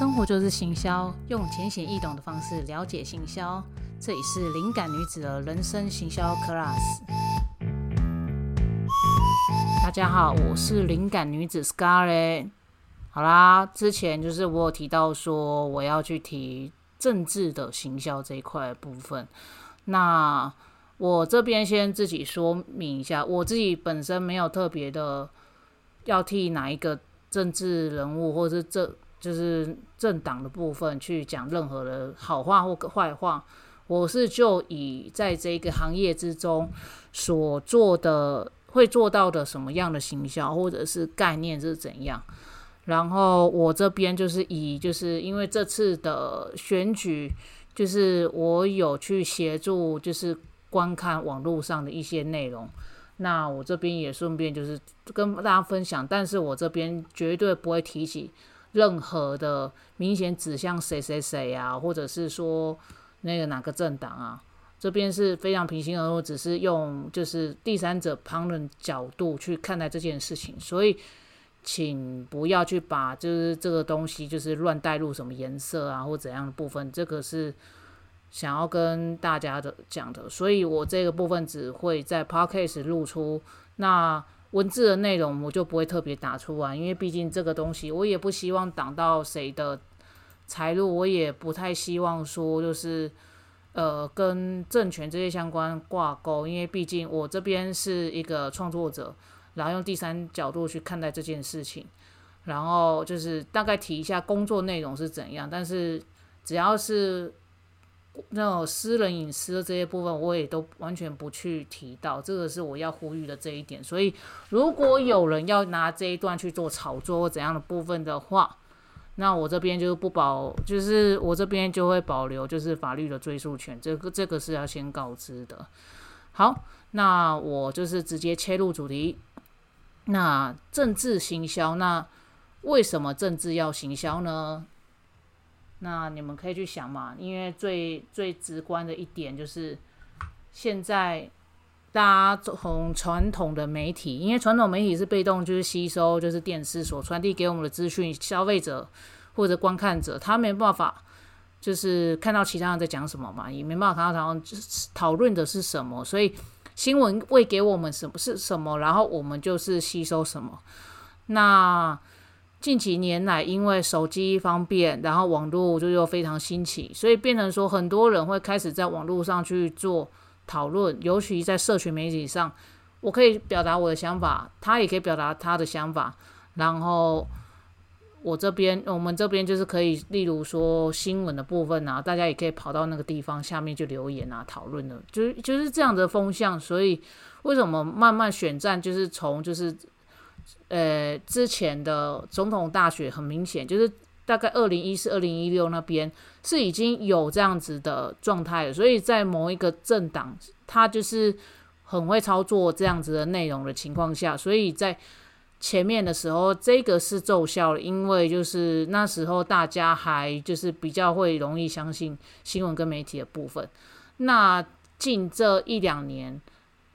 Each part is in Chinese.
生活就是行销，用浅显易懂的方式了解行销。这里是灵感女子的人生行销 Class。大家好，我是灵感女子 Scarlet。好啦，之前就是我有提到说我要去提政治的行销这一块部分。那我这边先自己说明一下，我自己本身没有特别的要替哪一个政治人物或者是政就是政党的部分去讲任何的好话或坏话。我是就以在这个行业之中所做的会做到的什么样的行销或者是概念是怎样。然后我这边就是以就是因为这次的选举，就是我有去协助就是观看网络上的一些内容。那我这边也顺便就是跟大家分享，但是我这边绝对不会提起任何的明显指向谁谁谁啊，或者是说那个哪个政党啊，这边是非常平心而论，只是用就是第三者旁人角度去看待这件事情，所以请不要去把就是这个东西就是乱带入什么颜色啊或怎样的部分，这个是。想要跟大家的讲的，所以我这个部分只会在 podcast 露出，那文字的内容我就不会特别打出来，因为毕竟这个东西我也不希望挡到谁的财路，我也不太希望说就是呃跟政权这些相关挂钩，因为毕竟我这边是一个创作者，然后用第三角度去看待这件事情，然后就是大概提一下工作内容是怎样，但是只要是。那种私人隐私的这些部分，我也都完全不去提到，这个是我要呼吁的这一点。所以，如果有人要拿这一段去做炒作或怎样的部分的话，那我这边就不保，就是我这边就会保留就是法律的追诉权，这个这个是要先告知的。好，那我就是直接切入主题。那政治行销，那为什么政治要行销呢？那你们可以去想嘛，因为最最直观的一点就是，现在大家从传统的媒体，因为传统媒体是被动，就是吸收，就是电视所传递给我们的资讯，消费者或者观看者，他没办法就是看到其他人在讲什么嘛，也没办法看到他们讨论的是什么，所以新闻喂给我们什么是什么，然后我们就是吸收什么，那。近几年来，因为手机方便，然后网络就又非常兴起，所以变成说很多人会开始在网络上去做讨论，尤其在社群媒体上，我可以表达我的想法，他也可以表达他的想法，然后我这边我们这边就是可以，例如说新闻的部分啊，大家也可以跑到那个地方下面去留言啊，讨论的，就是就是这样的风向，所以为什么慢慢选战就是从就是。呃，之前的总统大选很明显，就是大概二零一四、二零一六那边是已经有这样子的状态了，所以在某一个政党，他就是很会操作这样子的内容的情况下，所以在前面的时候，这个是奏效了，因为就是那时候大家还就是比较会容易相信新闻跟媒体的部分。那近这一两年。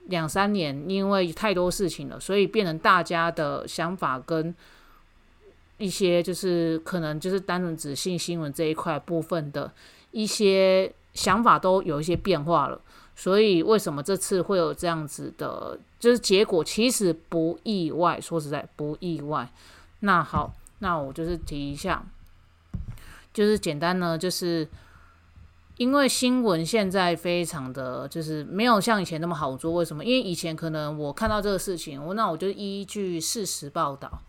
两三年，因为太多事情了，所以变成大家的想法跟一些就是可能就是单纯只信新闻这一块部分的一些想法都有一些变化了。所以为什么这次会有这样子的，就是结果其实不意外，说实在不意外。那好，那我就是提一下，就是简单呢，就是。因为新闻现在非常的就是没有像以前那么好做，为什么？因为以前可能我看到这个事情，我那我就依据事实报道，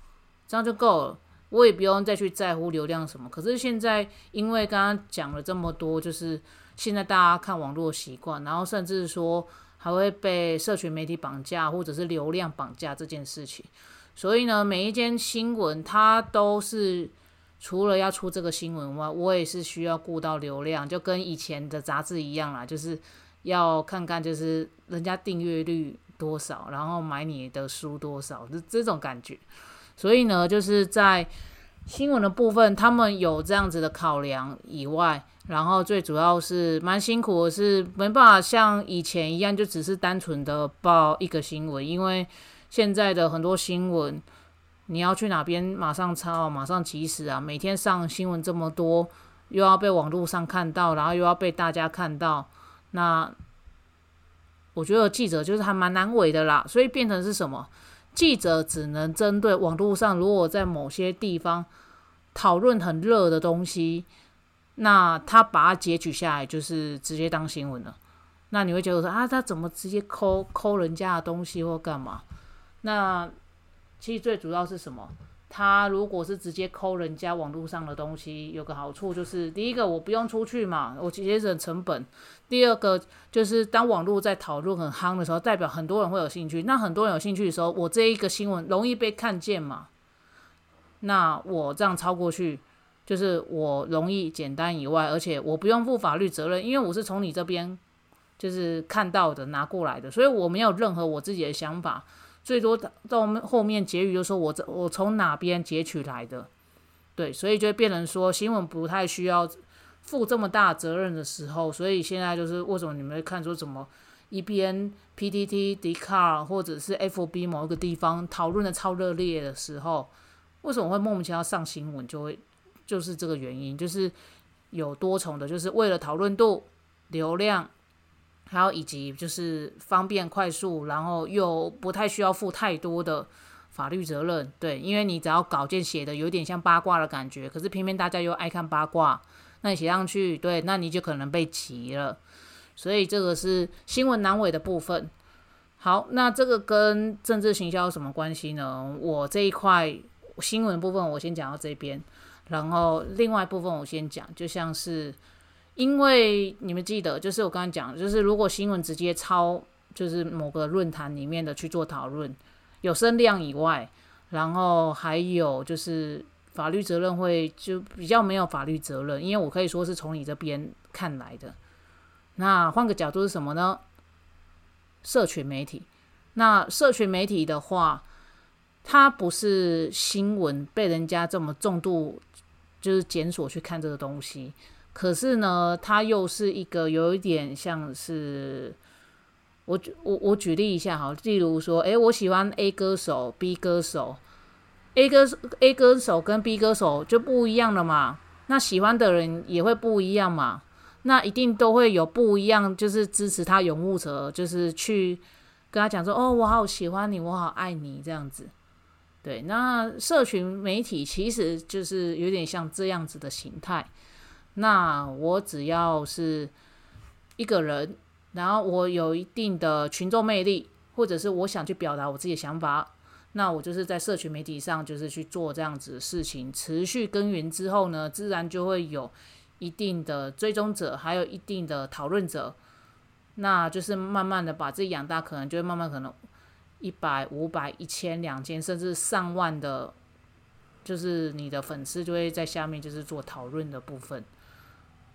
这样就够了，我也不用再去在乎流量什么。可是现在，因为刚刚讲了这么多，就是现在大家看网络习惯，然后甚至说还会被社群媒体绑架，或者是流量绑架这件事情，所以呢，每一件新闻它都是。除了要出这个新闻外，我也是需要顾到流量，就跟以前的杂志一样啦，就是要看看就是人家订阅率多少，然后买你的书多少，这这种感觉。所以呢，就是在新闻的部分，他们有这样子的考量以外，然后最主要是蛮辛苦的是没办法像以前一样，就只是单纯的报一个新闻，因为现在的很多新闻。你要去哪边马上抄，马上及时啊！每天上新闻这么多，又要被网络上看到，然后又要被大家看到，那我觉得记者就是还蛮难为的啦。所以变成是什么？记者只能针对网络上，如果在某些地方讨论很热的东西，那他把它截取下来，就是直接当新闻了。那你会觉得说啊，他怎么直接抠抠人家的东西或干嘛？那其实最主要是什么？他如果是直接抠人家网络上的东西，有个好处就是，第一个我不用出去嘛，我节省成本；第二个就是当网络在讨论很夯的时候，代表很多人会有兴趣。那很多人有兴趣的时候，我这一个新闻容易被看见嘛？那我这样抄过去，就是我容易简单以外，而且我不用负法律责任，因为我是从你这边。就是看到的拿过来的，所以我没有任何我自己的想法，最多到我们后面结语就说我这我从哪边截取来的，对，所以就变成说新闻不太需要负这么大责任的时候，所以现在就是为什么你们会看出怎么一边 PTT、d c a r 或者是 FB 某一个地方讨论的超热烈的时候，为什么会莫名其妙上新闻，就会就是这个原因，就是有多重的，就是为了讨论度、流量。还有以及就是方便快速，然后又不太需要负太多的法律责任，对，因为你只要稿件写的有点像八卦的感觉，可是偏偏大家又爱看八卦，那你写上去，对，那你就可能被急了，所以这个是新闻难为的部分。好，那这个跟政治行销有什么关系呢？我这一块新闻部分我先讲到这边，然后另外部分我先讲，就像是。因为你们记得，就是我刚刚讲，就是如果新闻直接抄，就是某个论坛里面的去做讨论，有声量以外，然后还有就是法律责任会就比较没有法律责任，因为我可以说是从你这边看来的。那换个角度是什么呢？社群媒体，那社群媒体的话，它不是新闻被人家这么重度就是检索去看这个东西。可是呢，它又是一个有一点像是我我我举例一下哈，例如说，诶，我喜欢 A 歌手，B 歌手，A 歌 A 歌手跟 B 歌手就不一样了嘛，那喜欢的人也会不一样嘛，那一定都会有不一样，就是支持他拥护者，就是去跟他讲说，哦，我好喜欢你，我好爱你这样子，对，那社群媒体其实就是有点像这样子的形态。那我只要是一个人，然后我有一定的群众魅力，或者是我想去表达我自己的想法，那我就是在社群媒体上就是去做这样子的事情，持续耕耘之后呢，自然就会有一定的追踪者，还有一定的讨论者，那就是慢慢的把自己养大，可能就会慢慢可能一百、五百、一千、两千，甚至上万的，就是你的粉丝就会在下面就是做讨论的部分。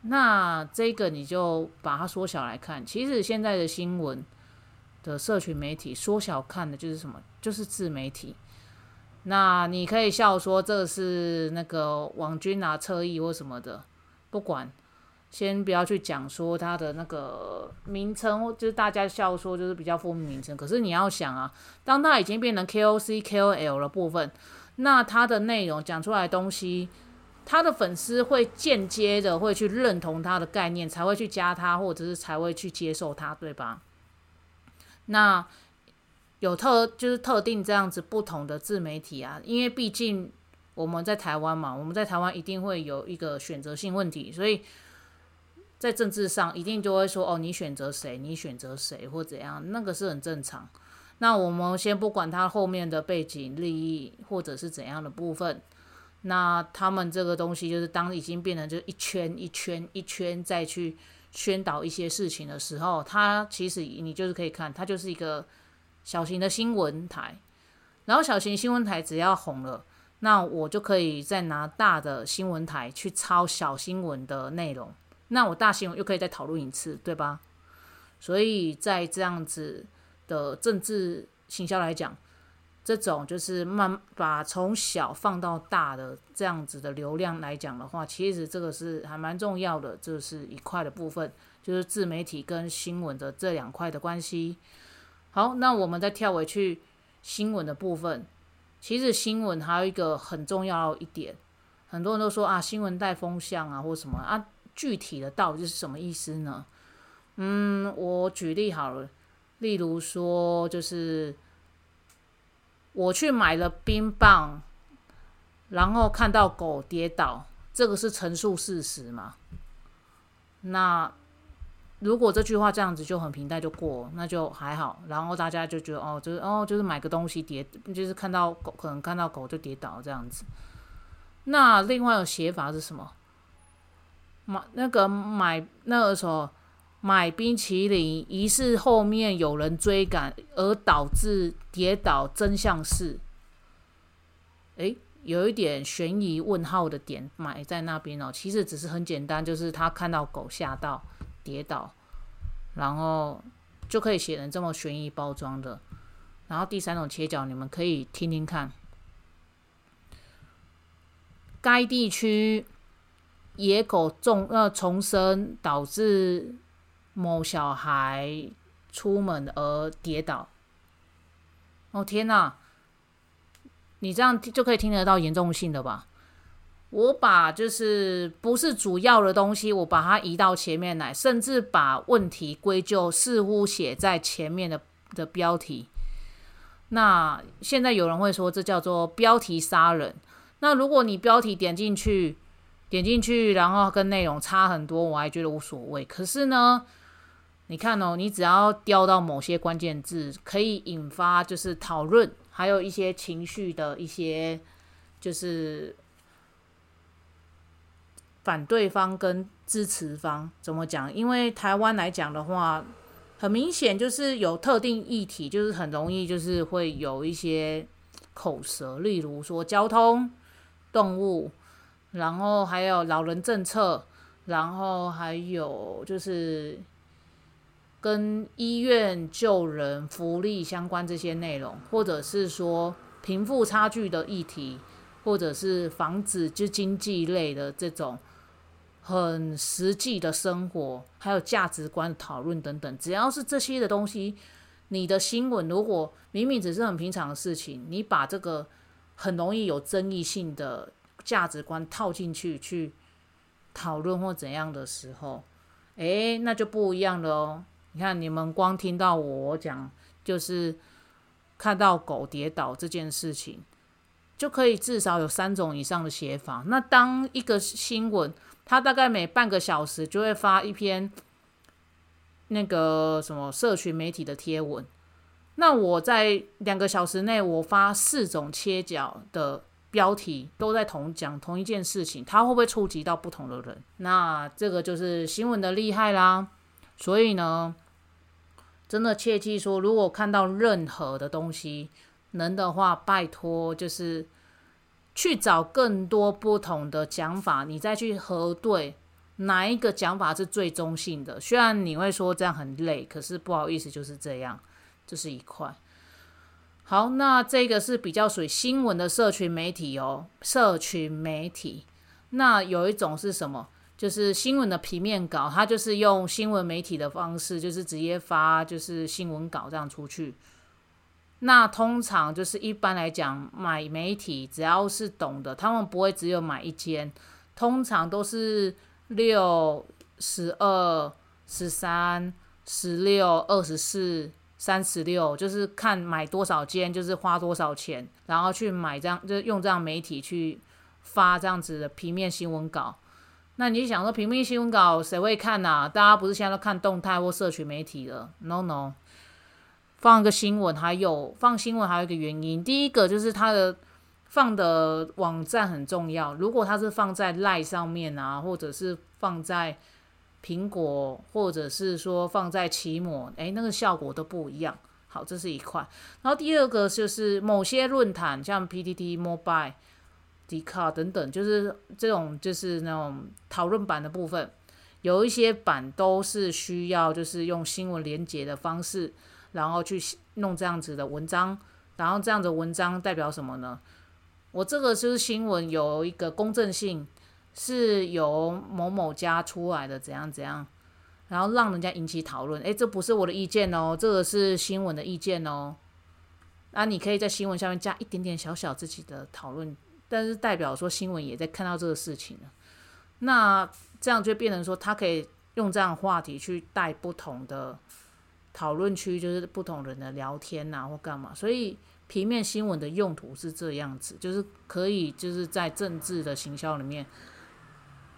那这个你就把它缩小来看，其实现在的新闻的社群媒体缩小看的就是什么？就是自媒体。那你可以笑说这是那个网军啊、侧翼或什么的，不管，先不要去讲说它的那个名称，就是大家笑说就是比较负面名称。可是你要想啊，当它已经变成 KOC、KOL 的部分，那它的内容讲出来东西。他的粉丝会间接的会去认同他的概念，才会去加他，或者是才会去接受他，对吧？那有特就是特定这样子不同的自媒体啊，因为毕竟我们在台湾嘛，我们在台湾一定会有一个选择性问题，所以在政治上一定就会说哦，你选择谁，你选择谁或怎样，那个是很正常。那我们先不管他后面的背景利益或者是怎样的部分。那他们这个东西就是当已经变成就一圈一圈一圈再去宣导一些事情的时候，它其实你就是可以看，它就是一个小型的新闻台。然后小型新闻台只要红了，那我就可以再拿大的新闻台去抄小新闻的内容，那我大新闻又可以再讨论一次，对吧？所以在这样子的政治行销来讲。这种就是慢把从小放到大的这样子的流量来讲的话，其实这个是还蛮重要的，这是一块的部分，就是自媒体跟新闻的这两块的关系。好，那我们再跳回去新闻的部分，其实新闻还有一个很重要一点，很多人都说啊，新闻带风向啊，或什么啊，具体的到底是什么意思呢？嗯，我举例好了，例如说，就是我去买了冰棒，然后看到狗跌倒，这个是陈述事实嘛？那。如果这句话这样子就很平淡就过，那就还好。然后大家就觉得哦，就是哦，就是买个东西跌，就是看到狗，可能看到狗就跌倒这样子。那另外的写法是什么？买那个买那个时候买冰淇淋，疑似后面有人追赶而导致跌倒，真相是？诶，有一点悬疑问号的点埋在那边哦。其实只是很简单，就是他看到狗吓到。跌倒，然后就可以写成这么悬疑包装的。然后第三种切角，你们可以听听看。该地区野狗重呃重生，导致某小孩出门而跌倒。哦天哪！你这样就可以听得到严重性的吧？我把就是不是主要的东西，我把它移到前面来，甚至把问题归咎似乎写在前面的的标题。那现在有人会说这叫做标题杀人。那如果你标题点进去，点进去，然后跟内容差很多，我还觉得无所谓。可是呢，你看哦，你只要雕到某些关键字，可以引发就是讨论，还有一些情绪的一些就是。反对方跟支持方怎么讲？因为台湾来讲的话，很明显就是有特定议题，就是很容易就是会有一些口舌，例如说交通、动物，然后还有老人政策，然后还有就是跟医院救人、福利相关这些内容，或者是说贫富差距的议题，或者是防止就经济类的这种。很实际的生活，还有价值观讨论等等，只要是这些的东西，你的新闻如果明明只是很平常的事情，你把这个很容易有争议性的价值观套进去去讨论或怎样的时候，诶，那就不一样了哦。你看，你们光听到我讲，就是看到狗跌倒这件事情，就可以至少有三种以上的写法。那当一个新闻，他大概每半个小时就会发一篇那个什么社群媒体的贴文，那我在两个小时内我发四种切角的标题，都在同讲同一件事情，它会不会触及到不同的人？那这个就是新闻的厉害啦。所以呢，真的切记说，如果看到任何的东西，能的话，拜托就是。去找更多不同的讲法，你再去核对哪一个讲法是最中性的。虽然你会说这样很累，可是不好意思，就是这样，这是一块。好，那这个是比较属于新闻的社群媒体哦，社群媒体。那有一种是什么？就是新闻的平面稿，它就是用新闻媒体的方式，就是直接发，就是新闻稿这样出去。那通常就是一般来讲，买媒体只要是懂的，他们不会只有买一间，通常都是六、十二、十三、十六、二十四、三十六，就是看买多少间，就是花多少钱，然后去买这样，就用这样媒体去发这样子的平面新闻稿。那你想说平面新闻稿谁会看呐？大家不是现在都看动态或社群媒体了？No No。放个新闻，还有放新闻还有一个原因，第一个就是它的放的网站很重要。如果它是放在 LINE 上面啊，或者是放在苹果，或者是说放在奇摩，诶，那个效果都不一样。好，这是一块。然后第二个就是某些论坛，像 PTT、Mobile、迪卡等等，就是这种就是那种讨论版的部分，有一些版都是需要就是用新闻连接的方式。然后去弄这样子的文章，然后这样的文章代表什么呢？我这个就是新闻有一个公正性，是由某某家出来的，怎样怎样，然后让人家引起讨论。诶，这不是我的意见哦，这个是新闻的意见哦。那你可以在新闻下面加一点点小小自己的讨论，但是代表说新闻也在看到这个事情了。那这样就变成说，他可以用这样话题去带不同的讨论区，就是不同人的聊天呐，或干嘛。所以平面新闻的用途是这样子，就是可以就是在政治的行销里面。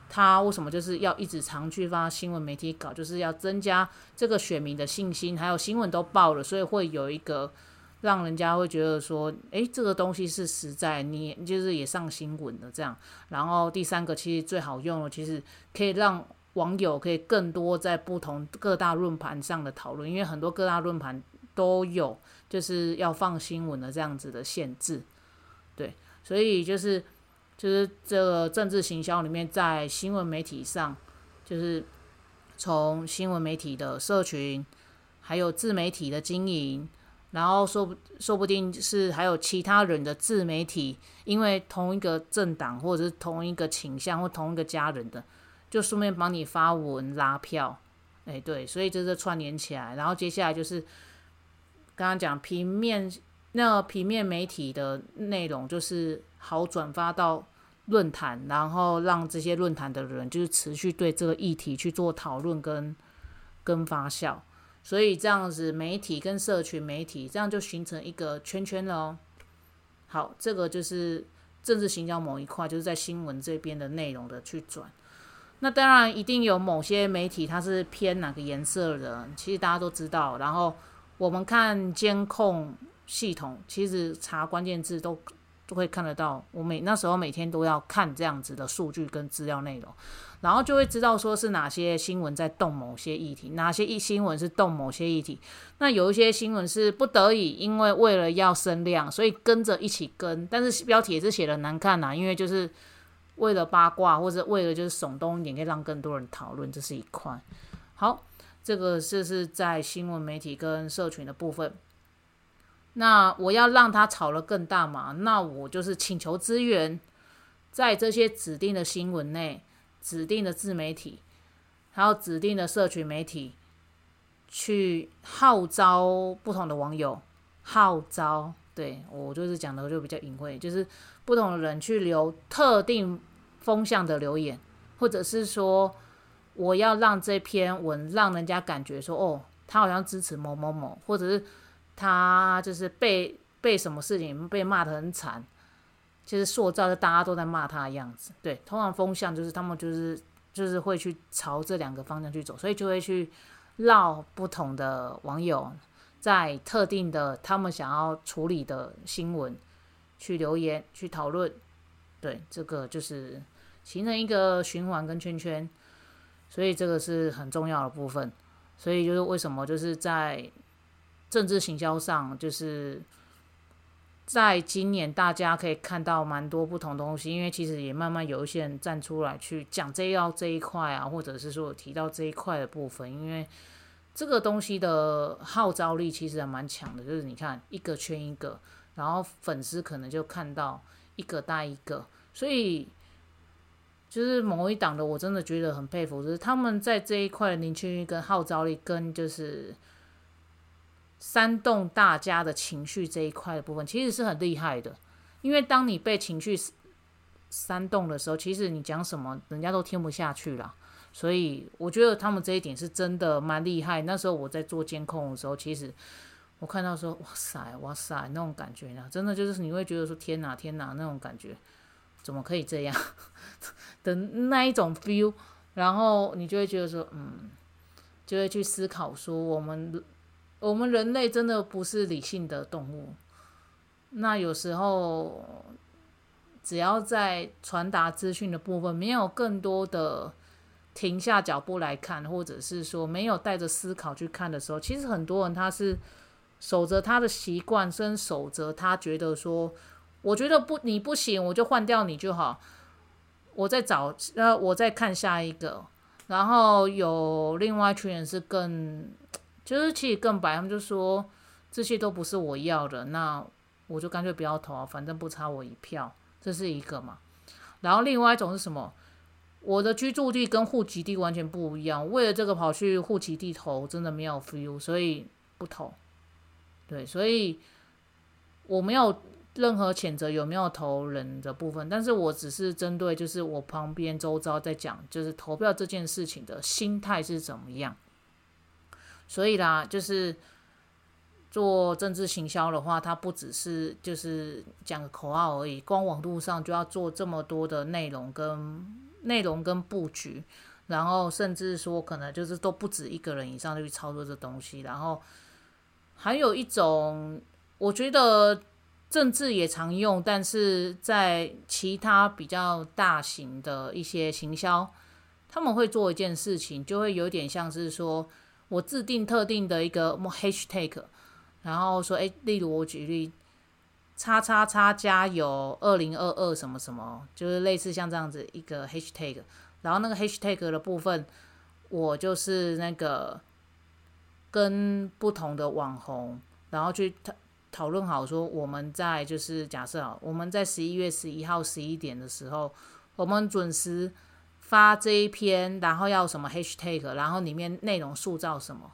他为什么就是要一直常去发新闻媒体稿，就是要增加这个选民的信心，还有新闻都报了，所以会有一个让人家会觉得说，诶，这个东西是实在，你就是也上新闻的这样。然后第三个其实最好用的，其实可以让网友可以更多在不同各大论坛上的讨论，因为很多各大论坛都有就是要放新闻的这样子的限制，对，所以就是。就是这个政治行销里面，在新闻媒体上，就是从新闻媒体的社群，还有自媒体的经营，然后说不说不定是还有其他人的自媒体，因为同一个政党或者是同一个倾向或同一个家人的，就顺便帮你发文拉票，哎对，所以这是串联起来，然后接下来就是刚刚讲平面。那平面媒体的内容就是好转发到论坛，然后让这些论坛的人就是持续对这个议题去做讨论跟跟发酵，所以这样子媒体跟社群媒体这样就形成一个圈圈了哦。好，这个就是政治行销某一块，就是在新闻这边的内容的去转。那当然一定有某些媒体它是偏哪个颜色的，其实大家都知道。然后我们看监控。系统其实查关键字都都会看得到，我每那时候每天都要看这样子的数据跟资料内容，然后就会知道说是哪些新闻在动某些议题，哪些一新闻是动某些议题。那有一些新闻是不得已，因为为了要声量，所以跟着一起跟，但是标题也是写的难看呐，因为就是为了八卦或者为了就是耸动一点，可以让更多人讨论，这是一块。好，这个这是在新闻媒体跟社群的部分。那我要让他炒得更大嘛？那我就是请求资源，在这些指定的新闻内、指定的自媒体，还有指定的社群媒体，去号召不同的网友，号召，对我就是讲的就比较隐晦，就是不同的人去留特定风向的留言，或者是说，我要让这篇文让人家感觉说，哦，他好像支持某某某，或者是。他就是被被什么事情被骂得很惨，就是塑造的大家都在骂他的样子。对，通常风向就是他们就是就是会去朝这两个方向去走，所以就会去绕不同的网友在特定的他们想要处理的新闻去留言去讨论。对，这个就是形成一个循环跟圈圈，所以这个是很重要的部分。所以就是为什么就是在。政治行销上，就是在今年，大家可以看到蛮多不同东西，因为其实也慢慢有一些人站出来去讲这要这一块啊，或者是说提到这一块的部分，因为这个东西的号召力其实还蛮强的，就是你看一个圈一个，然后粉丝可能就看到一个带一个，所以就是某一党的，我真的觉得很佩服，就是他们在这一块的凝聚力跟号召力跟就是。煽动大家的情绪这一块的部分，其实是很厉害的。因为当你被情绪煽动的时候，其实你讲什么，人家都听不下去了。所以我觉得他们这一点是真的蛮厉害。那时候我在做监控的时候，其实我看到说，哇塞，哇塞，那种感觉呢，真的就是你会觉得说，天哪，天哪，那种感觉怎么可以这样 的那一种 feel，然后你就会觉得说，嗯，就会去思考说，我们。我们人类真的不是理性的动物，那有时候只要在传达资讯的部分没有更多的停下脚步来看，或者是说没有带着思考去看的时候，其实很多人他是守着他的习惯，跟守着他觉得说，我觉得不你不行，我就换掉你就好，我再找呃我再看下一个，然后有另外一群人是更。就是其实更白，他们就说这些都不是我要的，那我就干脆不要投啊，反正不差我一票，这是一个嘛。然后另外一种是什么？我的居住地跟户籍地完全不一样，为了这个跑去户籍地投，真的没有 feel，所以不投。对，所以我没有任何谴责有没有投人的部分，但是我只是针对就是我旁边周遭在讲，就是投票这件事情的心态是怎么样。所以啦，就是做政治行销的话，它不只是就是讲个口号而已，光网络上就要做这么多的内容跟内容跟布局，然后甚至说可能就是都不止一个人以上就去操作这东西，然后还有一种。我觉得政治也常用，但是在其他比较大型的一些行销，他们会做一件事情，就会有点像是说我制定特定的一个 hashtag，然后说，哎，例如我举例，叉叉叉加油二零二二什么什么，就是类似像这样子一个 hashtag，然后那个 hashtag 的部分，我就是那个跟不同的网红，然后去讨。讨论好说，我们在就是假设啊，我们在十一月十一号十一点的时候，我们准时发这一篇，然后要什么 hashtag，然后里面内容塑造什么？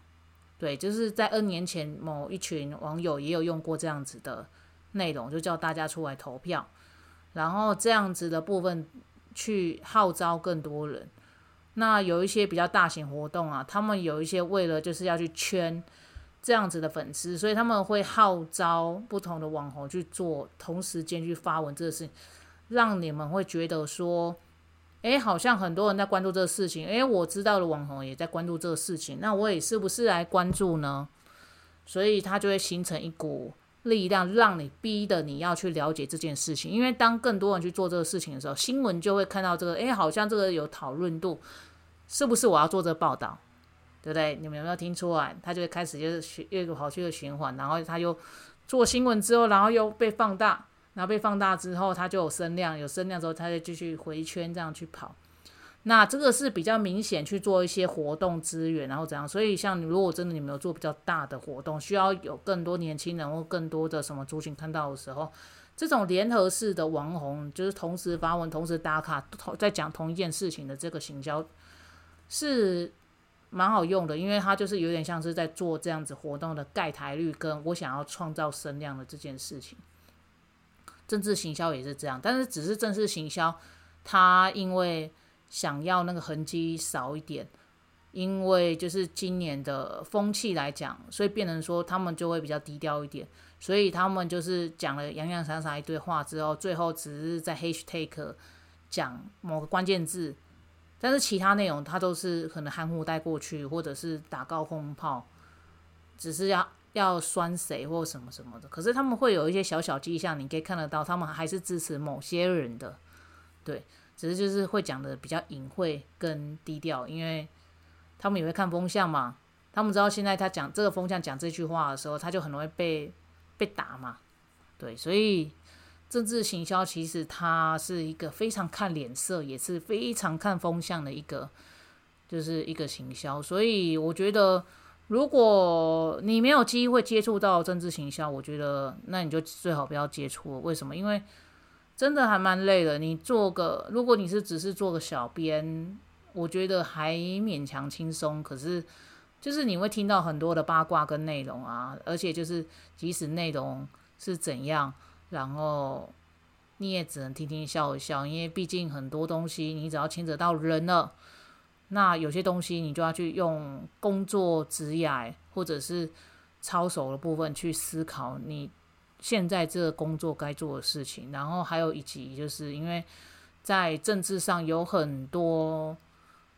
对，就是在 N 年前某一群网友也有用过这样子的内容，就叫大家出来投票，然后这样子的部分去号召更多人。那有一些比较大型活动啊，他们有一些为了就是要去圈。这样子的粉丝，所以他们会号召不同的网红去做，同时间去发文这个事情，让你们会觉得说，哎，好像很多人在关注这个事情，哎，我知道的网红也在关注这个事情，那我也是不是来关注呢？所以它就会形成一股力量，让你逼的你要去了解这件事情，因为当更多人去做这个事情的时候，新闻就会看到这个，哎，好像这个有讨论度，是不是我要做这个报道？对不对？你们有没有听出来？他就会开始就是循一个跑去的循环，然后他又做新闻之后，然后又被放大，然后被放大之后，它就有声量，有声量之后，他就继续回圈这样去跑。那这个是比较明显去做一些活动资源，然后怎样？所以像如果真的你们有做比较大的活动，需要有更多年轻人或更多的什么族群看到的时候，这种联合式的网红，就是同时发文、同时打卡、同在讲同一件事情的这个行销是。蛮好用的，因为它就是有点像是在做这样子活动的盖台率，跟我想要创造声量的这件事情。政治行销也是这样，但是只是政治行销，他因为想要那个痕迹少一点，因为就是今年的风气来讲，所以变成说他们就会比较低调一点，所以他们就是讲了洋洋洒洒一堆话之后，最后只是在 hashtag 讲某个关键字。但是其他内容，他都是可能含糊带过去，或者是打高空炮，只是要要酸谁或什么什么的。可是他们会有一些小小迹象，你可以看得到，他们还是支持某些人的，对，只是就是会讲的比较隐晦跟低调，因为他们也会看风向嘛。他们知道现在他讲这个风向讲这句话的时候，他就很容易被被打嘛，对，所以。政治行销其实它是一个非常看脸色，也是非常看风向的一个，就是一个行销。所以我觉得，如果你没有机会接触到政治行销，我觉得那你就最好不要接触。为什么？因为真的还蛮累的。你做个，如果你是只是做个小编，我觉得还勉强轻松。可是就是你会听到很多的八卦跟内容啊，而且就是即使内容是怎样。然后你也只能听听笑一笑，因为毕竟很多东西你只要牵扯到人了，那有些东西你就要去用工作职业或者是操守的部分去思考你现在这个工作该做的事情。然后还有以及就是因为在政治上有很多，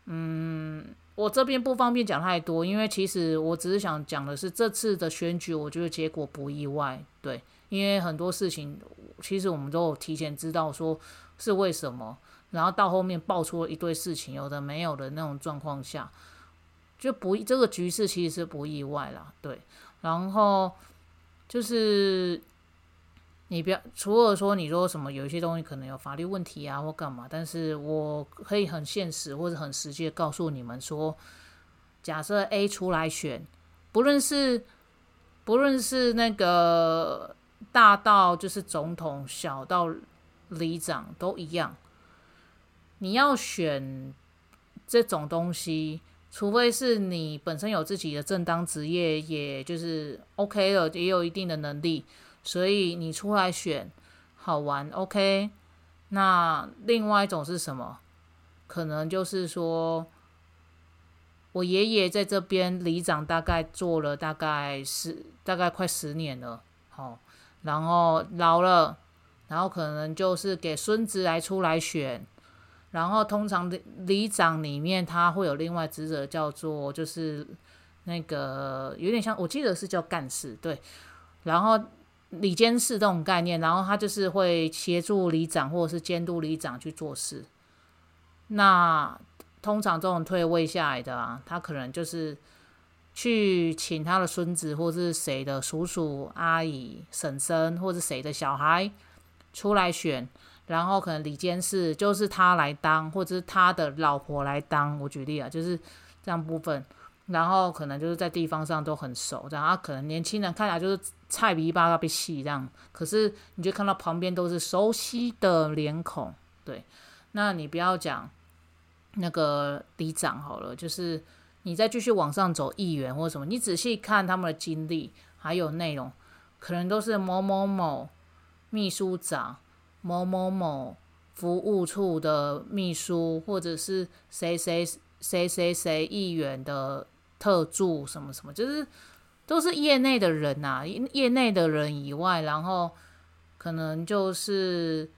嗯，我这边不方便讲太多，因为其实我只是想讲的是这次的选举，我觉得结果不意外，对。因为很多事情，其实我们都有提前知道，说是为什么，然后到后面爆出了一堆事情，有的没有的那种状况下，就不这个局势其实是不意外啦，对。然后就是你不要，除了说你说什么有一些东西可能有法律问题啊或干嘛，但是我可以很现实或者很实际的告诉你们说，假设 A 出来选，不论是不论是那个。大到就是总统，小到里长都一样。你要选这种东西，除非是你本身有自己的正当职业，也就是 OK 了，也有一定的能力。所以你出来选好玩，OK。那另外一种是什么？可能就是说，我爷爷在这边里长大概做了大概十，大概快十年了，好，然后老了，然后可能就是给孙子来出来选。然后通常的里长里面，他会有另外职责叫做，就是那个有点像，我记得是叫干事，对。然后里监事这种概念，然后他就是会协助里长或者是监督里长去做事。那通常这种退位下来的啊，他可能就是去请他的孙子或是谁的叔叔阿姨婶婶，或者谁的小孩出来选。然后可能李监事就是他来当，或者是他的老婆来当。我举例啊，就是这样部分。然后可能就是在地方上都很熟，然后可能年轻人看起来就是菜皮巴拉被戏这样，可是你就看到旁边都是熟悉的脸孔。对，那你不要讲那个里长好了，就是你再继续往上走，议员或什么，你仔细看他们的经历还有内容，可能都是某某某秘书长。某某某服务处的秘书，或者是谁谁谁谁谁议员的特助，什么什么，就是都是业内的人呐，业内的人以外，然后可能就是。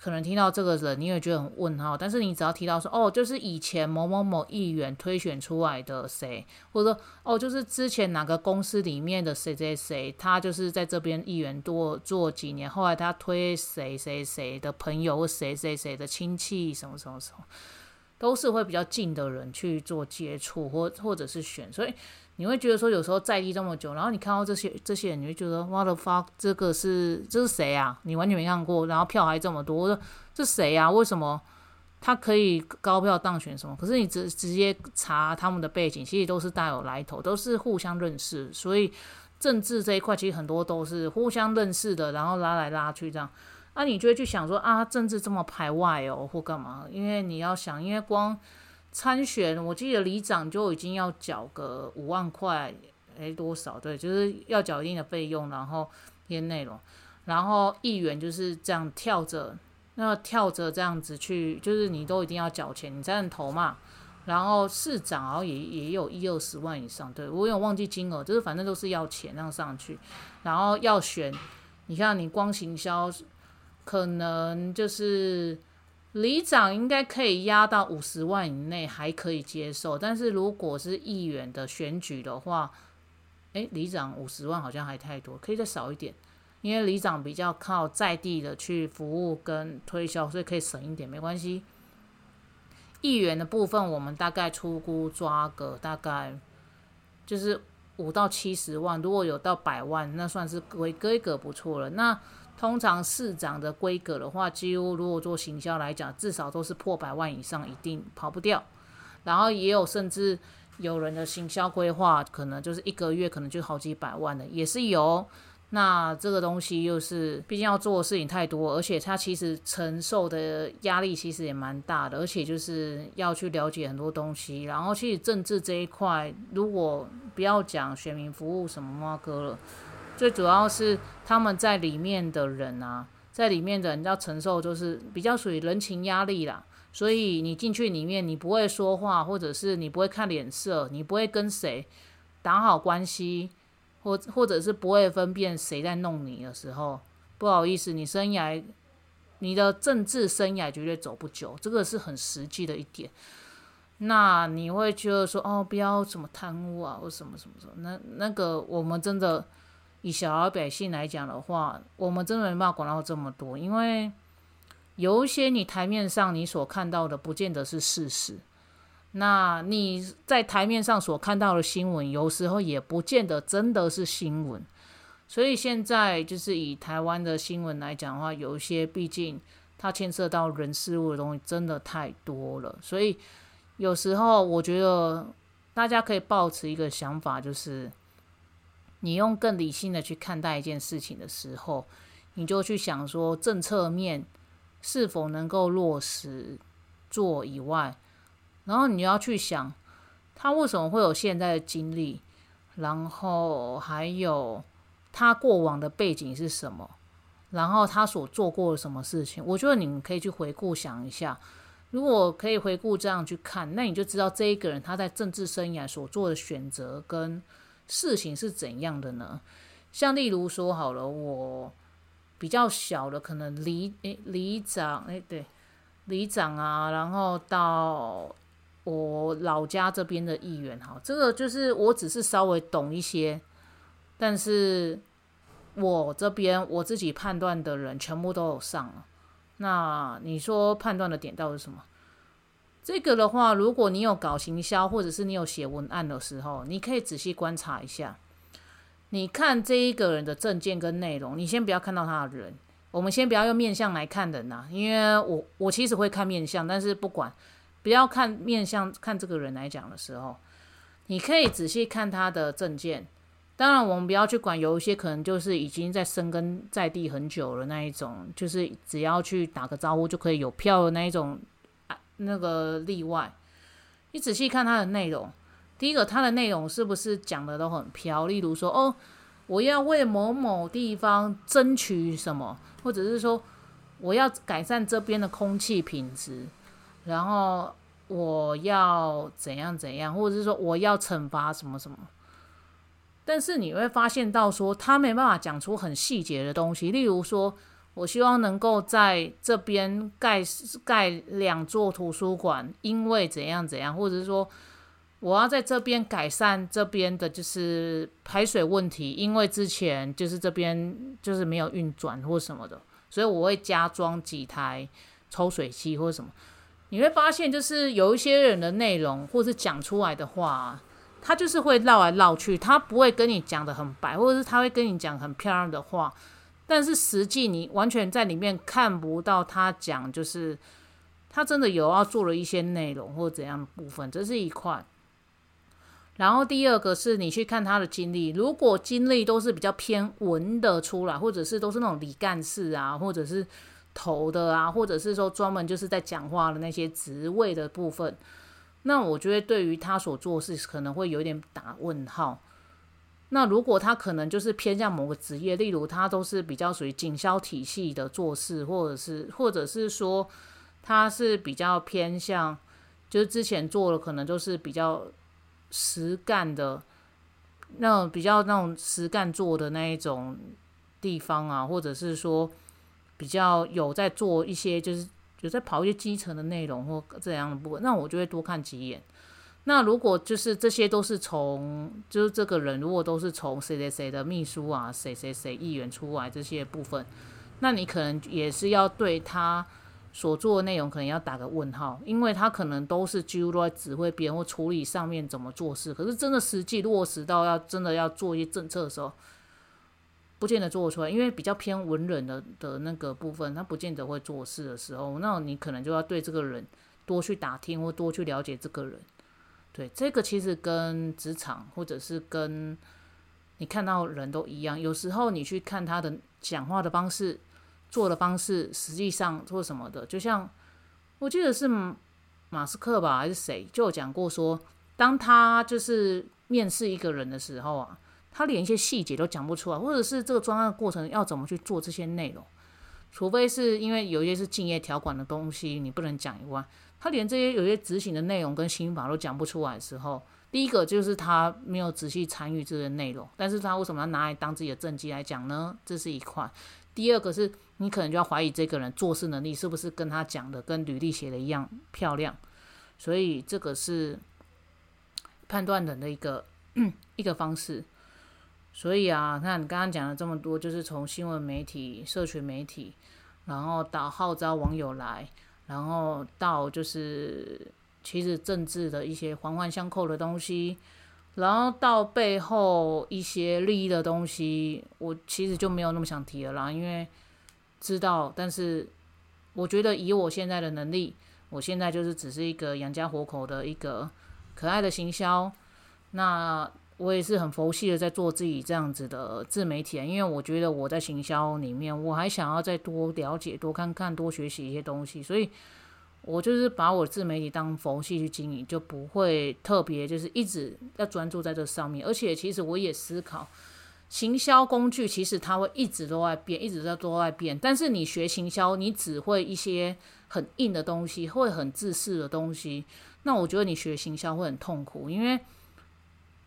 可能听到这个人，你也觉得很问号。但是你只要提到说，哦，就是以前某某某议员推选出来的谁，或者说，哦，就是之前哪个公司里面的谁谁谁，他就是在这边议员多做几年，后来他推谁谁谁的朋友谁谁谁的亲戚，什么什么什么，都是会比较近的人去做接触，或或者是选，所以。你会觉得说，有时候在地这么久，然后你看到这些这些人，你会觉得哇的发这个是这是谁啊？你完全没看过，然后票还这么多，这谁啊？为什么他可以高票当选？什么？可是你直直接查他们的背景，其实都是大有来头，都是互相认识。所以政治这一块，其实很多都是互相认识的，然后拉来拉去这样。那你就会去想说啊，政治这么排外哦，或干嘛？因为你要想，因为光。参选，我记得里长就已经要缴个五万块，诶，多少？对，就是要缴一定的费用，然后一些内容，然后议员就是这样跳着，那跳着这样子去，就是你都一定要缴钱，你才能投嘛。然后市长然后也也有一二十万以上，对我有忘记金额，就是反正都是要钱让上去，然后要选，你看你光行销，可能就是。里长应该可以压到五十万以内，还可以接受。但是如果是议员的选举的话，诶，里长五十万好像还太多，可以再少一点。因为里长比较靠在地的去服务跟推销，所以可以省一点，没关系。议员的部分，我们大概出估抓个大概就是五到七十万，如果有到百万，那算是规规格不错了。那通常市长的规格的话，几乎如果做行销来讲，至少都是破百万以上，一定跑不掉。然后也有甚至有人的行销规划，可能就是一个月可能就好几百万的，也是有。那这个东西又是，毕竟要做的事情太多，而且他其实承受的压力其实也蛮大的，而且就是要去了解很多东西。然后其实政治这一块，如果不要讲选民服务什么嘛哥了。最主要是他们在里面的人啊，在里面的人要承受，就是比较属于人情压力啦。所以你进去里面，你不会说话，或者是你不会看脸色，你不会跟谁打好关系，或或者是不会分辨谁在弄你的时候，不好意思，你生涯你的政治生涯绝对走不久，这个是很实际的一点。那你会觉得说，哦，不要什么贪污啊，或什么什么什么，那那个我们真的。以小老百姓来讲的话，我们真的没办法管到这么多，因为有一些你台面上你所看到的，不见得是事实。那你在台面上所看到的新闻，有时候也不见得真的是新闻。所以现在就是以台湾的新闻来讲的话，有一些毕竟它牵涉到人事物的东西真的太多了。所以有时候我觉得大家可以保持一个想法，就是。你用更理性的去看待一件事情的时候，你就去想说政策面是否能够落实做以外，然后你要去想他为什么会有现在的经历，然后还有他过往的背景是什么，然后他所做过的什么事情。我觉得你们可以去回顾想一下，如果可以回顾这样去看，那你就知道这一个人他在政治生涯所做的选择跟事情是怎样的呢？像例如说好了，我比较小的可能里诶里长诶对里长啊，然后到。我老家这边的议员，哈，这个就是我只是稍微懂一些，但是我这边我自己判断的人全部都有上了。那你说判断的点到底是什么？这个的话，如果你有搞行销，或者是你有写文案的时候，你可以仔细观察一下。你看这一个人的证件跟内容，你先不要看到他的人，我们先不要用面相来看人呐，因为我我其实会看面相，但是不管。不要看面相，看这个人来讲的时候，你可以仔细看他的证件。当然，我们不要去管有一些可能就是已经在生根在地很久了那一种，就是只要去打个招呼就可以有票的那一种，那个例外。你仔细看他的内容，第一个，他的内容是不是讲的都很飘？例如说，哦，我要为某某地方争取什么，或者是说，我要改善这边的空气品质。然后我要怎样怎样，或者是说我要惩罚什么什么，但是你会发现到说他没办法讲出很细节的东西，例如说我希望能够在这边盖盖两座图书馆，因为怎样怎样，或者是说我要在这边改善这边的就是排水问题，因为之前就是这边就是没有运转或什么的，所以我会加装几台抽水机或者什么。你会发现，就是有一些人的内容，或是讲出来的话，他就是会绕来绕去，他不会跟你讲的很白，或者是他会跟你讲很漂亮的话，但是实际你完全在里面看不到他讲，就是他真的有要做了一些内容或怎样的部分，这是一块。然后第二个是你去看他的经历，如果经历都是比较偏文的出来，或者是都是那种李干事啊，或者是。头的啊，或者是说专门就是在讲话的那些职位的部分，那我觉得对于他所做事可能会有点打问号。那如果他可能就是偏向某个职业，例如他都是比较属于警销体系的做事，或者是或者是说他是比较偏向，就是之前做的可能就是比较实干的，那种比较那种实干做的那一种地方啊，或者是说。比较有在做一些，就是有在跑一些基层的内容或这样的部分，那我就会多看几眼。那如果就是这些都是从，就是这个人如果都是从谁谁谁的秘书啊，谁谁谁议员出来这些部分，那你可能也是要对他所做的内容可能要打个问号，因为他可能都是几乎都在指挥别人或处理上面怎么做事，可是真的实际落实到要真的要做一些政策的时候。不见得做出来，因为比较偏文人的的那个部分，他不见得会做事的时候，那你可能就要对这个人多去打听或多去了解这个人。对，这个其实跟职场或者是跟你看到人都一样，有时候你去看他的讲话的方式、做的方式，实际上做什么的，就像我记得是马斯克吧，还是谁就有讲过说，当他就是面试一个人的时候啊。他连一些细节都讲不出来，或者是这个专案过程要怎么去做这些内容，除非是因为有一些是敬业条款的东西你不能讲以外，他连这些有些执行的内容跟刑法都讲不出来的时候，第一个就是他没有仔细参与这些内容，但是他为什么要拿来当自己的政绩来讲呢？这是一块。第二个是你可能就要怀疑这个人做事能力是不是跟他讲的跟履历写的一样漂亮，所以这个是判断人的一个 一个方式。所以啊，那你刚刚讲了这么多，就是从新闻媒体、社群媒体，然后到号召网友来，然后到就是其实政治的一些环环相扣的东西，然后到背后一些利益的东西，我其实就没有那么想提了啦，因为知道，但是我觉得以我现在的能力，我现在就是只是一个养家活口的一个可爱的行销，那。我也是很佛系的在做自己这样子的自媒体，因为我觉得我在行销里面，我还想要再多了解、多看看、多学习一些东西，所以我就是把我自媒体当佛系去经营，就不会特别就是一直要专注在这上面。而且其实我也思考，行销工具其实它会一直都在变，一直在都在变。但是你学行销，你只会一些很硬的东西，会很自私的东西。那我觉得你学行销会很痛苦，因为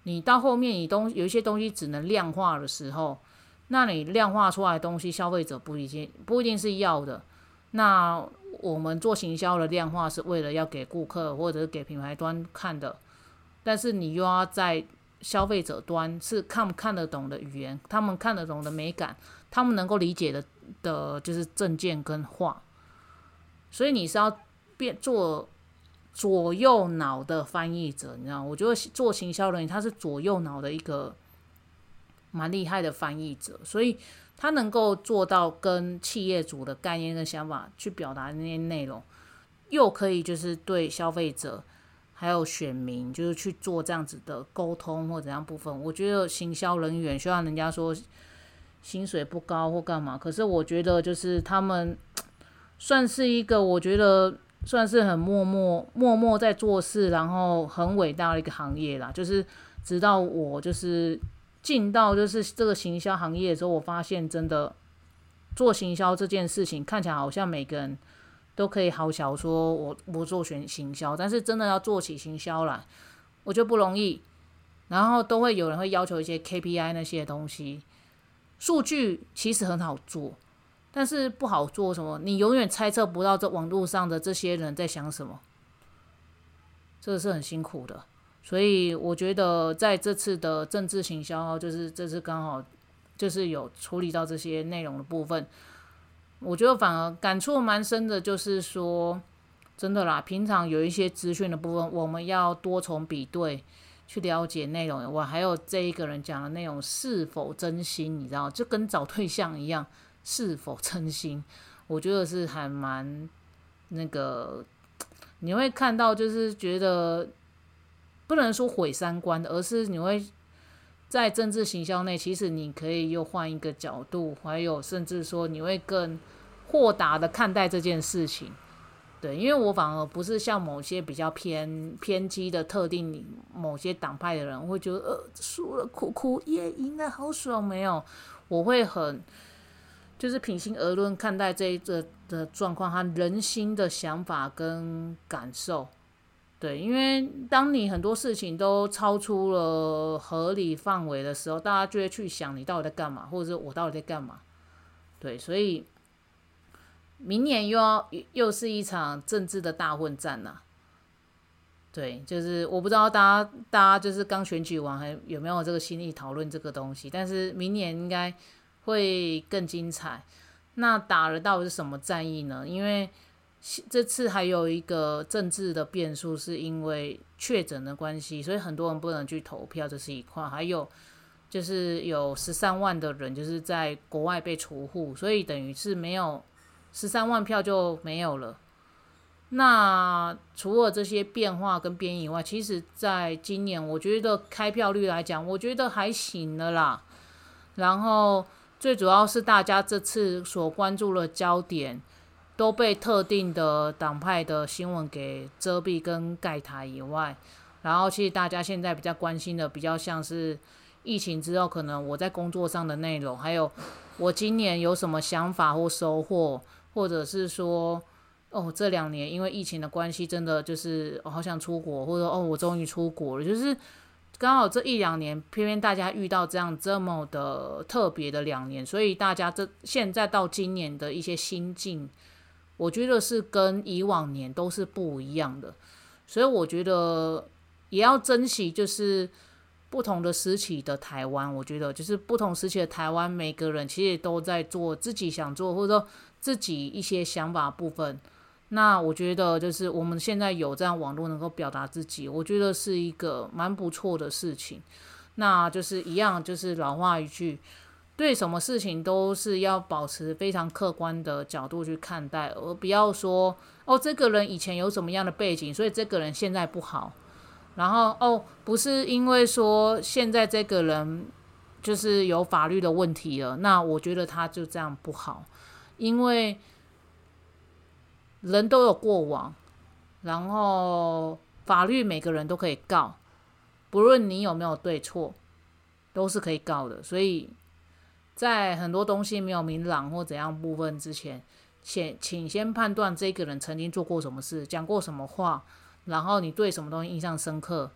你到后面你东有一些东西只能量化的时候，那你量化出来的东西，消费者不一定不一定是要的。那我们做行销的量化是为了要给顾客或者给品牌端看的，但是你又要在。消费者端是看不看得懂的语言，他们看得懂的美感，他们能够理解的的，就是证件跟画。所以你是要变做左右脑的翻译者，你知道？我觉得做行销人员他是左右脑的一个蛮厉害的翻译者，所以他能够做到跟企业主的概念跟想法去表达那些内容，又可以就是对消费者。还有选民，就是去做这样子的沟通或怎样部分。我觉得行销人员，虽然人家说薪水不高或干嘛，可是我觉得就是他们算是一个，我觉得算是很默默默默在做事，然后很伟大的一个行业啦。就是直到我就是进到就是这个行销行业的时候，我发现真的做行销这件事情，看起来好像每个人。都可以好小说，我我做选行销，但是真的要做起行销来，我觉得不容易。然后都会有人会要求一些 KPI 那些东西，数据其实很好做，但是不好做什么，你永远猜测不到这网络上的这些人在想什么，这是很辛苦的。所以我觉得在这次的政治行销，就是这次刚好就是有处理到这些内容的部分。我觉得反而感触蛮深的，就是说，真的啦，平常有一些资讯的部分，我们要多重比对去了解内容。我还有这一个人讲的内容是否真心，你知道，就跟找对象一样，是否真心，我觉得是还蛮那个，你会看到就是觉得不能说毁三观的，而是你会在政治行销内，其实你可以又换一个角度，还有甚至说你会更。豁达的看待这件事情，对，因为我反而不是像某些比较偏偏激的特定某些党派的人，会觉得呃输了哭哭也赢了好爽没有？我会很就是平心而论看待这一个的状况，他人心的想法跟感受，对，因为当你很多事情都超出了合理范围的时候，大家就会去想你到底在干嘛，或者是我到底在干嘛？对，所以。明年又要又是一场政治的大混战呐，对，就是我不知道大家大家就是刚选举完还有没有这个心意讨论这个东西，但是明年应该会更精彩。那打了到底是什么战役呢？因为这次还有一个政治的变数，是因为确诊的关系，所以很多人不能去投票，这是一块。还有就是有十三万的人就是在国外被除户，所以等于是没有。十三万票就没有了。那除了这些变化跟变异以外，其实在今年，我觉得开票率来讲，我觉得还行的啦。然后最主要是大家这次所关注的焦点都被特定的党派的新闻给遮蔽跟盖台以外，然后其实大家现在比较关心的，比较像是疫情之后可能我在工作上的内容，还有我今年有什么想法或收获。或者是说，哦，这两年因为疫情的关系，真的就是我好想出国，或者哦，我终于出国了，就是刚好这一两年，偏偏大家遇到这样这么的特别的两年，所以大家这现在到今年的一些心境，我觉得是跟以往年都是不一样的，所以我觉得也要珍惜，就是不同的时期的台湾，我觉得就是不同时期的台湾，每个人其实都在做自己想做，或者说。自己一些想法部分，那我觉得就是我们现在有这样网络能够表达自己，我觉得是一个蛮不错的事情。那就是一样，就是老话一句，对什么事情都是要保持非常客观的角度去看待，而不要说哦，这个人以前有什么样的背景，所以这个人现在不好。然后哦，不是因为说现在这个人就是有法律的问题了，那我觉得他就这样不好。因为人都有过往，然后法律每个人都可以告，不论你有没有对错，都是可以告的。所以在很多东西没有明朗或怎样部分之前，先请先判断这个人曾经做过什么事，讲过什么话，然后你对什么东西印象深刻，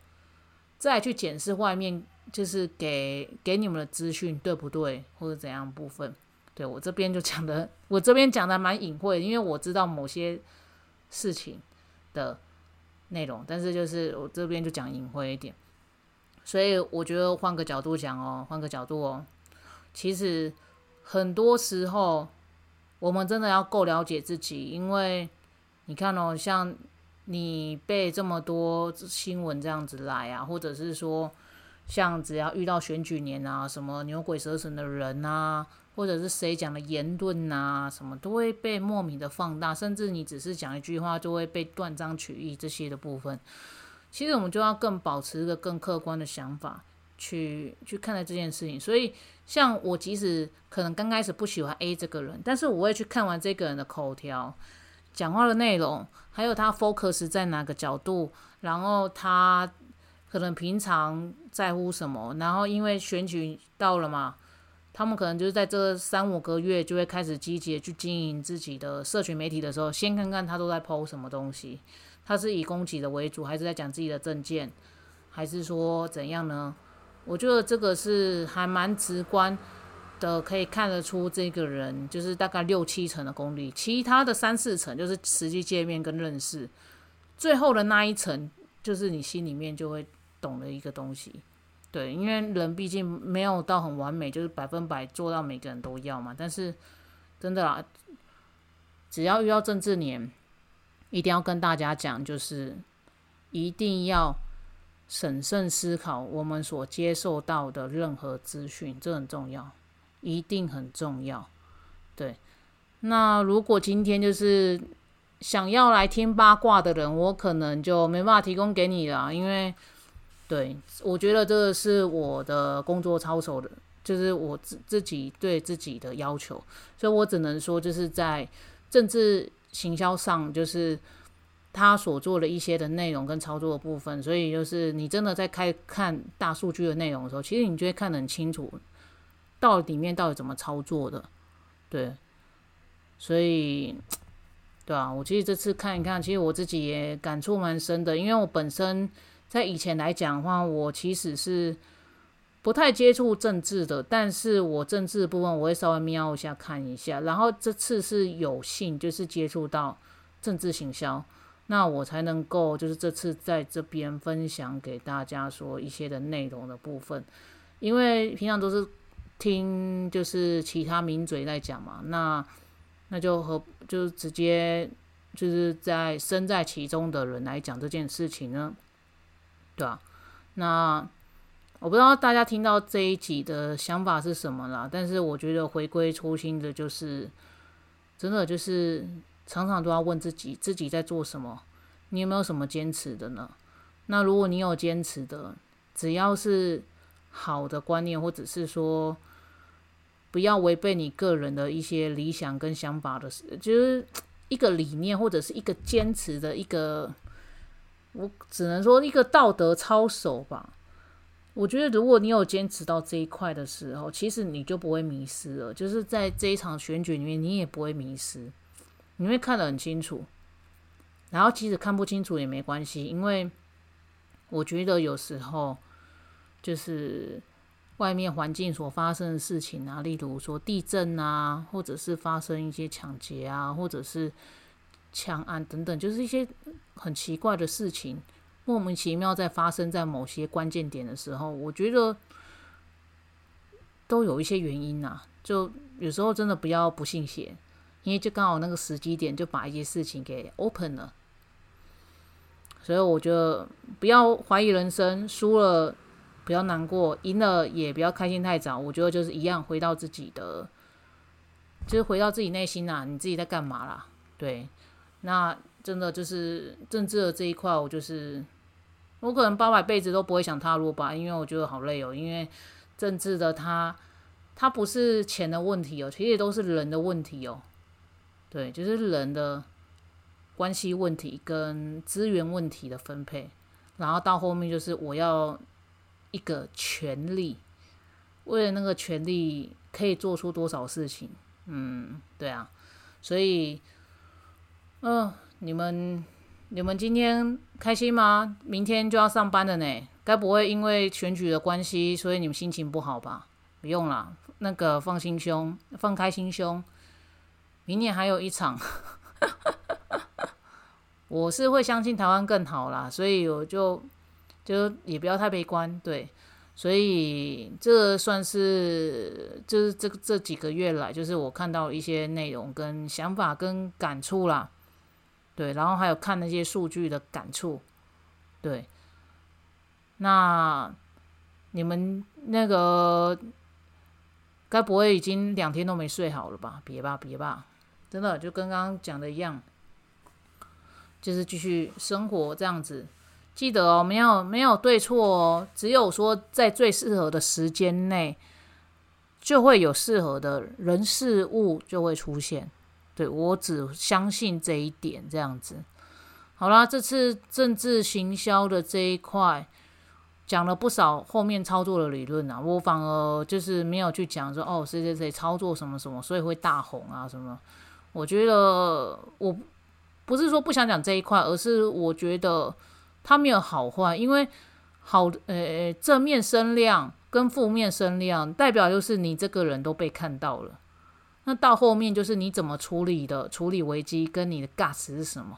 再去检视外面就是给给你们的资讯对不对，或者怎样部分。对我这边就讲的，我这边讲的蛮隐晦，因为我知道某些事情的内容，但是就是我这边就讲隐晦一点。所以我觉得换个角度讲哦，换个角度哦，其实很多时候我们真的要够了解自己，因为你看哦，像你被这么多新闻这样子来啊，或者是说像只要遇到选举年啊，什么牛鬼蛇神的人啊。或者是谁讲的言论呐，什么都会被莫名的放大，甚至你只是讲一句话就会被断章取义这些的部分。其实我们就要更保持一个更客观的想法去去看待这件事情。所以，像我即使可能刚开始不喜欢 A 这个人，但是我会去看完这个人的口条、讲话的内容，还有他 focus 在哪个角度，然后他可能平常在乎什么，然后因为选举到了嘛。他们可能就是在这三五个月就会开始积极去经营自己的社群媒体的时候，先看看他都在 PO 什么东西，他是以供给的为主，还是在讲自己的证件，还是说怎样呢？我觉得这个是还蛮直观的，可以看得出这个人就是大概六七成的功力，其他的三四成就是实际界面跟认识，最后的那一层就是你心里面就会懂的一个东西。对，因为人毕竟没有到很完美，就是百分百做到每个人都要嘛。但是真的啦，只要遇到政治年，一定要跟大家讲，就是一定要审慎思考我们所接受到的任何资讯，这很重要，一定很重要。对，那如果今天就是想要来听八卦的人，我可能就没办法提供给你了，因为。对，我觉得这个是我的工作操守的，就是我自自己对自己的要求，所以我只能说，就是在政治行销上，就是他所做的一些的内容跟操作的部分，所以就是你真的在开看大数据的内容的时候，其实你就会看得很清楚，到里面到底怎么操作的，对，所以，对啊，我其实这次看一看，其实我自己也感触蛮深的，因为我本身。在以前来讲的话，我其实是不太接触政治的，但是我政治部分我会稍微瞄一下看一下，然后这次是有幸就是接触到政治行销，那我才能够就是这次在这边分享给大家说一些的内容的部分，因为平常都是听就是其他名嘴在讲嘛，那那就和就直接就是在身在其中的人来讲这件事情呢。对啊，那我不知道大家听到这一集的想法是什么啦，但是我觉得回归初心的就是，真的就是常常都要问自己，自己在做什么，你有没有什么坚持的呢？那如果你有坚持的，只要是好的观念，或者是说不要违背你个人的一些理想跟想法的，就是一个理念或者是一个坚持的一个。我只能说一个道德操守吧。我觉得如果你有坚持到这一块的时候，其实你就不会迷失了。就是在这一场选举里面，你也不会迷失，你会看得很清楚。然后即使看不清楚也没关系，因为我觉得有时候就是外面环境所发生的事情啊，例如说地震啊，或者是发生一些抢劫啊，或者是。枪案等等，就是一些很奇怪的事情，莫名其妙在发生在某些关键点的时候，我觉得都有一些原因呐。就有时候真的不要不信邪，因为就刚好那个时机点就把一些事情给 open 了。所以我觉得不要怀疑人生，输了不要难过，赢了也不要开心太早。我觉得就是一样，回到自己的，就是回到自己内心呐，你自己在干嘛啦？对。那真的就是政治的这一块，我就是我可能八百辈子都不会想踏入吧，因为我觉得好累哦。因为政治的它，它不是钱的问题哦，其实都是人的问题哦。对，就是人的关系问题跟资源问题的分配，然后到后面就是我要一个权利，为了那个权利可以做出多少事情？嗯，对啊，所以，嗯，你们你们今天开心吗？明天就要上班了呢，该不会因为选举的关系，所以你们心情不好吧？不用啦，那个放心胸，放开心胸，明年还有一场，我是会相信台湾更好啦，所以我就就也不要太悲观，对。所以这算是就是这这几个月来，就是我看到一些内容、跟想法、跟感触啦，对，然后还有看那些数据的感触，对。那你们那个该不会已经两天都没睡好了吧？别吧，别吧，真的就跟刚刚讲的一样，就是继续生活这样子。记得哦，没有没有对错哦，只有说在最适合的时间内，就会有适合的人事物就会出现。对我只相信这一点，这样子。好啦，这次政治行销的这一块讲了不少后面操作的理论啊，我反而就是没有去讲说哦谁谁谁操作什么什么，所以会大红啊什么。我觉得我不是说不想讲这一块，而是我觉得。它没有好坏，因为好呃正面声量跟负面声量代表就是你这个人都被看到了。那到后面就是你怎么处理的，处理危机跟你的 gas 是什么，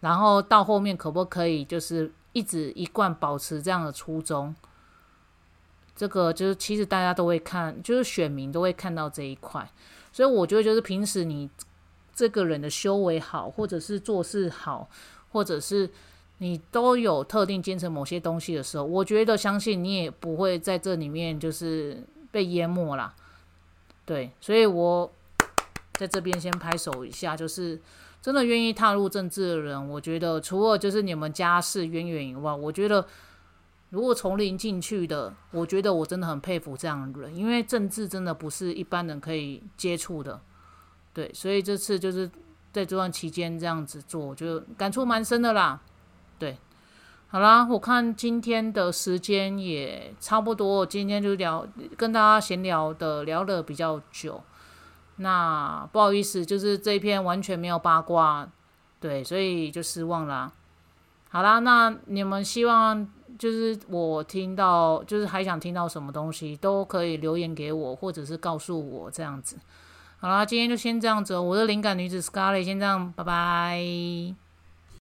然后到后面可不可以就是一直一贯保持这样的初衷？这个就是其实大家都会看，就是选民都会看到这一块。所以我觉得就是平时你这个人的修为好，或者是做事好，或者是。你都有特定坚持某些东西的时候，我觉得相信你也不会在这里面就是被淹没啦。对，所以我在这边先拍手一下，就是真的愿意踏入政治的人，我觉得除了就是你们家世渊源以外，我觉得如果从零进去的，我觉得我真的很佩服这样的人，因为政治真的不是一般人可以接触的。对，所以这次就是在这段期间这样子做，我觉得感触蛮深的啦。对，好啦，我看今天的时间也差不多，今天就聊跟大家闲聊的聊的比较久，那不好意思，就是这一篇完全没有八卦，对，所以就失望啦。好啦，那你们希望就是我听到，就是还想听到什么东西，都可以留言给我，或者是告诉我这样子。好啦，今天就先这样子，我的灵感女子 Scarlet 先这样，拜拜。